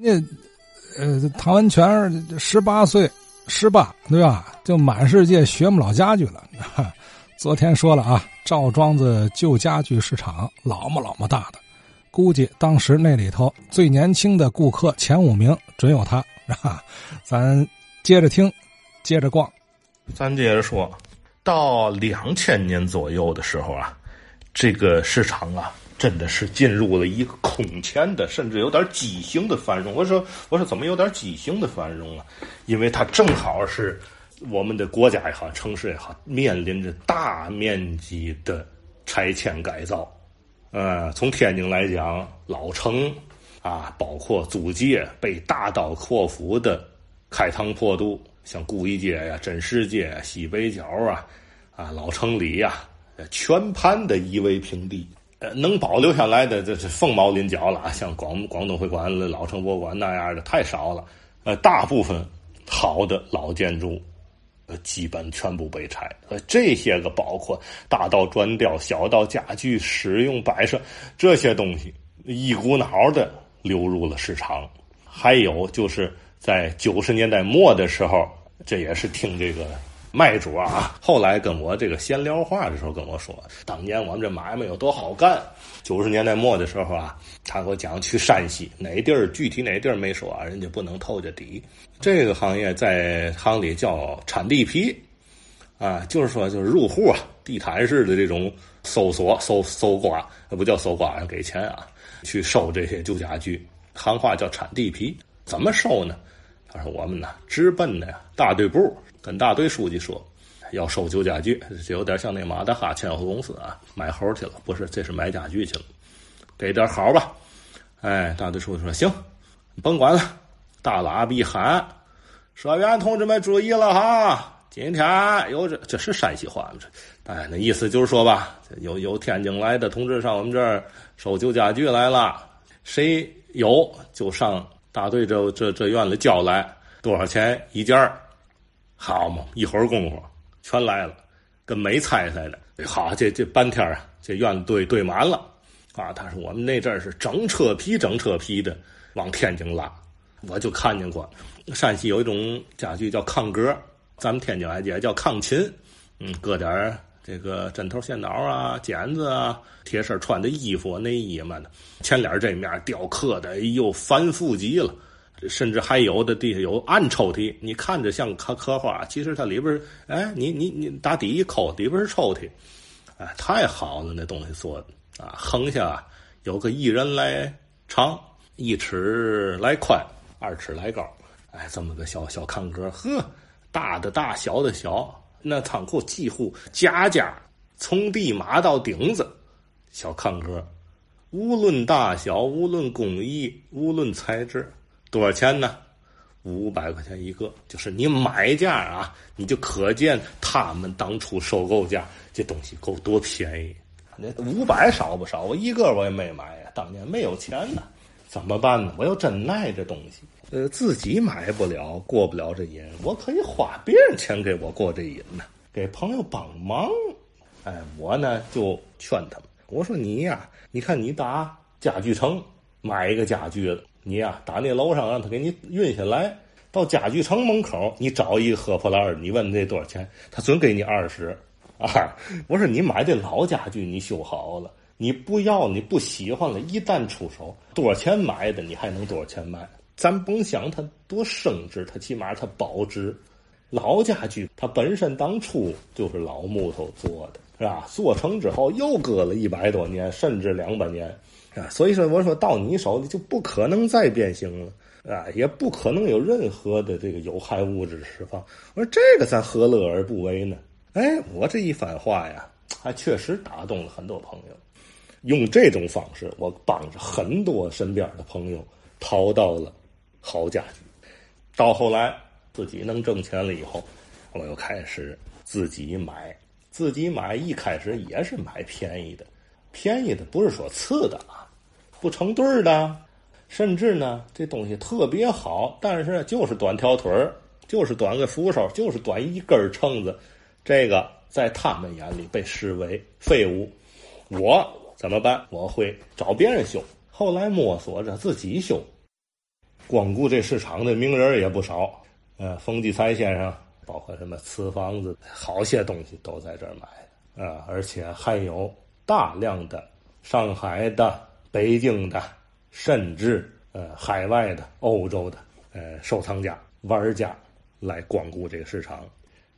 人家，呃，唐文全十八岁，十八对吧？就满世界学不老家具了。昨天说了啊，赵庄子旧家具市场老么老么大的，估计当时那里头最年轻的顾客前五名准有他 啊。咱接着听，接着逛，咱接着说，到两千年左右的时候啊，这个市场啊。真的是进入了一个空前的，甚至有点畸形的繁荣。我说，我说怎么有点畸形的繁荣啊？因为它正好是我们的国家也好，城市也好，面临着大面积的拆迁改造。呃，从天津来讲，老城啊，包括租界被大刀阔斧的开膛破肚，像故意街呀、真实街、西北角啊，啊，老城里呀，全盘的夷为平地。能保留下来的，这是凤毛麟角了啊。像广广东会馆、老城博物馆那样的太少了。呃，大部分好的老建筑，呃，基本全部被拆。呃，这些个包括大到砖雕，小到家具、使用摆设这些东西，一股脑的流入了市场。还有就是在九十年代末的时候，这也是听这个。卖主啊，后来跟我这个闲聊话的时候跟我说，当年我们这买卖有多好干。九十年代末的时候啊，他给我讲去山西哪地儿，具体哪地儿没说啊，人家不能透着底。这个行业在行里叫铲地皮，啊，就是说就是入户啊，地毯式的这种搜索、搜搜刮，不叫搜刮，给钱啊，去收这些旧家具，行话叫铲地皮。怎么收呢？他说我们呢直奔的大队部。跟大队书记说，要收旧家具，就有点像那马大哈千货公司啊，买猴去了，不是，这是买家具去了，给点好吧。哎，大队书记说行，甭管了，大喇叭一喊，社员同志们注意了哈，今天有这这是山西话？这哎，那意思就是说吧，有有天津来的同志上我们这儿收旧家具来了，谁有就上大队这这这院里叫来，多少钱一件儿。好嘛，一会儿功夫全来了，跟没猜似的。好，这这半天啊，这院子堆堆满了啊。他说我们那阵儿是整车皮整车皮的往天津拉。我就看见过，山西有一种家具叫炕格，咱们天津还也叫炕琴。嗯，搁点这个枕头、线脑啊、剪子啊、贴身穿的衣服、内衣嘛的，前脸这面雕刻的，哎呦，繁复极了。甚至还有的地下有暗抽屉，你看着像刻刻画，其实它里边哎，你你你打底一抠，里边是抽屉，哎，太好了，那东西做的啊，横下有个一人来长，一尺来宽，二尺来高，哎，这么个小小炕格，呵，大的大小的小，那仓库几乎家家从地马到顶子，小炕格，无论大小，无论工艺，无论材质。多少钱呢？五百块钱一个，就是你买价啊，你就可见他们当初收购价，这东西够多便宜。那五百少不少？我一个我也没买呀，当年没有钱呢，怎么办呢？我又真爱这东西，呃，自己买不了，过不了这瘾，我可以花别人钱给我过这瘾呢，给朋友帮忙。哎，我呢就劝他们，我说你呀，你看你打家具城买一个家具了。你呀，打那楼上让他给你运下来，到家具城门口，你找一个喝破烂，你问这多少钱，他准给你二十。啊，我说你买这老家具，你修好了，你不要，你不喜欢了，一旦出手，多少钱买的，你还能多少钱卖？咱甭想它多升值，它起码它保值。老家具它本身当初就是老木头做的，是吧？做成之后又搁了一百多年，甚至两百年。啊，所以说我说到你手里就不可能再变形了啊，也不可能有任何的这个有害物质释放。我说这个咱何乐而不为呢？哎，我这一番话呀，还确实打动了很多朋友。用这种方式，我帮着很多身边的朋友淘到了好家具。到后来自己能挣钱了以后，我又开始自己买，自己买。一开始也是买便宜的，便宜的不是说次的啊。不成对儿的，甚至呢，这东西特别好，但是就是短条腿儿，就是短个扶手，就是短一根撑子，这个在他们眼里被视为废物。我怎么办？我会找别人修。后来摸索着自己修，光顾这市场的名人也不少，呃，冯骥才先生，包括什么瓷房子，好些东西都在这儿买啊，而且还有大量的上海的、北京的，甚至呃海外的、欧洲的呃收藏家、玩家来光顾这个市场，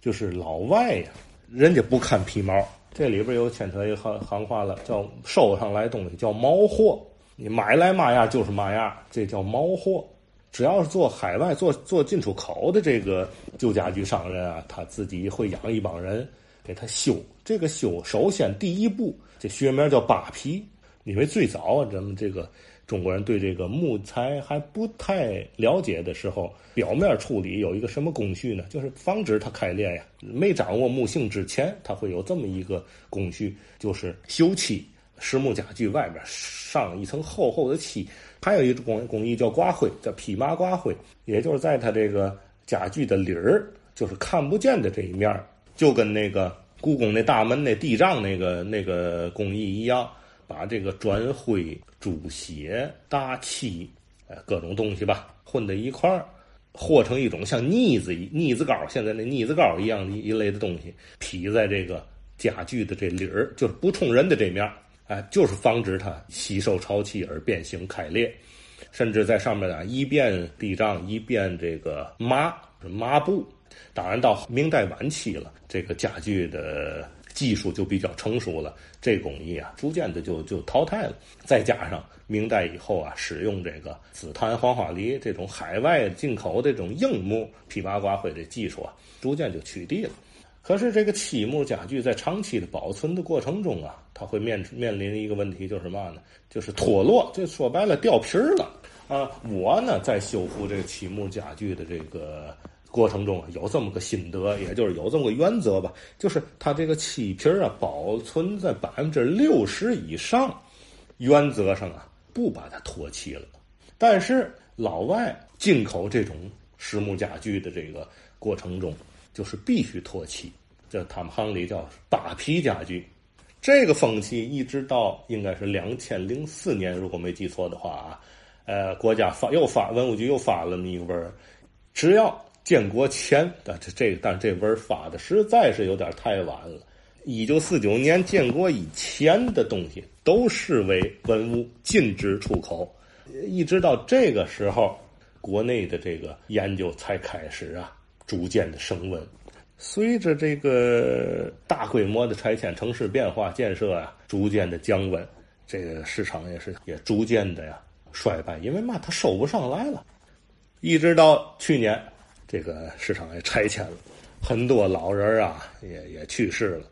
就是老外呀，人家不看皮毛，这里边有牵扯一行行话了，叫收上来东西叫毛货，你买来嘛样就是嘛样，这叫毛货。只要是做海外、做做进出口的这个旧家具商人啊，他自己会养一帮人给他修。这个修，首先第一步，这学名叫扒皮，因为最早咱们这个中国人对这个木材还不太了解的时候，表面处理有一个什么工序呢？就是防止它开裂呀。没掌握木性之前，它会有这么一个工序，就是修漆。实木家具外边上一层厚厚的漆。还有一种工工艺叫刮灰，叫披麻刮灰，也就是在它这个家具的里儿，就是看不见的这一面就跟那个故宫那大门那地障那个那个工艺一样，把这个砖灰、猪血、大漆，呃，各种东西吧混在一块儿，和成一种像腻子腻子膏，现在那腻子膏一样的一类的东西，披在这个家具的这里儿，就是不冲人的这面哎，就是防止它吸收潮气而变形开裂，甚至在上面啊一遍地障一遍这个麻麻布。当然到明代晚期了，这个家具的技术就比较成熟了，这工艺啊逐渐的就就淘汰了。再加上明代以后啊，使用这个紫檀、黄花梨这种海外进口这种硬木披麻刮灰的技术啊，逐渐就取缔了。可是这个漆木家具在长期的保存的过程中啊，它会面面临一个问题，就是嘛呢？就是脱落，就说白了掉皮儿了啊！我呢在修复这个漆木家具的这个过程中啊有这么个心得，也就是有这么个原则吧，就是它这个漆皮啊保存在百分之六十以上，原则上啊不把它脱漆了。但是老外进口这种实木家具的这个过程中。就是必须脱漆，这他们行里叫扒皮家具。这个风气一直到应该是两千零四年，如果没记错的话啊，呃，国家发又发文物局又发了那么一个文只要建国前，但这这但这文发的实在是有点太晚了。一九四九年建国以前的东西都视为文物，禁止出口。一直到这个时候，国内的这个研究才开始啊。逐渐的升温，随着这个大规模的拆迁、城市变化、建设啊，逐渐的降温，这个市场也是也逐渐的呀衰败，因为嘛，它收不上来了。一直到去年，这个市场也拆迁了，很多老人啊也也去世了，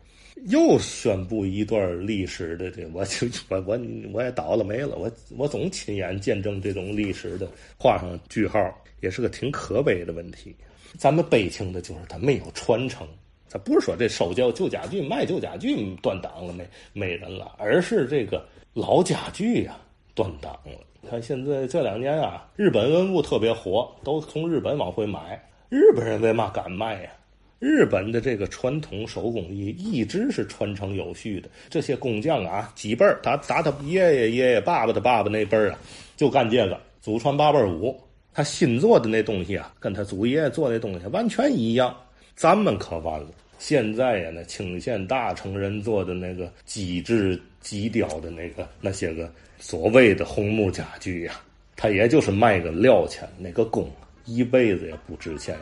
又宣布一段历史的这，我就我我我也倒了霉了，我我总亲眼见证这种历史的画上句号，也是个挺可悲的问题。咱们悲情的就是它没有传承，它不是说这收旧旧家具卖旧家具断档了没没人了，而是这个老家具呀断档了。看现在这两年啊，日本文物特别火，都从日本往回买。日本人为嘛敢卖呀？日本的这个传统手工艺一直是传承有序的，这些工匠啊，几辈儿，他打他爷爷爷爷爸爸的爸爸那辈儿啊，就干这个，祖传八辈儿五。他新做的那东西啊，跟他祖爷爷做那东西完全一样。咱们可完了，现在呀，那清县大成人做的那个机制机雕的那个那些个所谓的红木家具呀，它也就是卖个料钱，那个工一辈子也不值钱。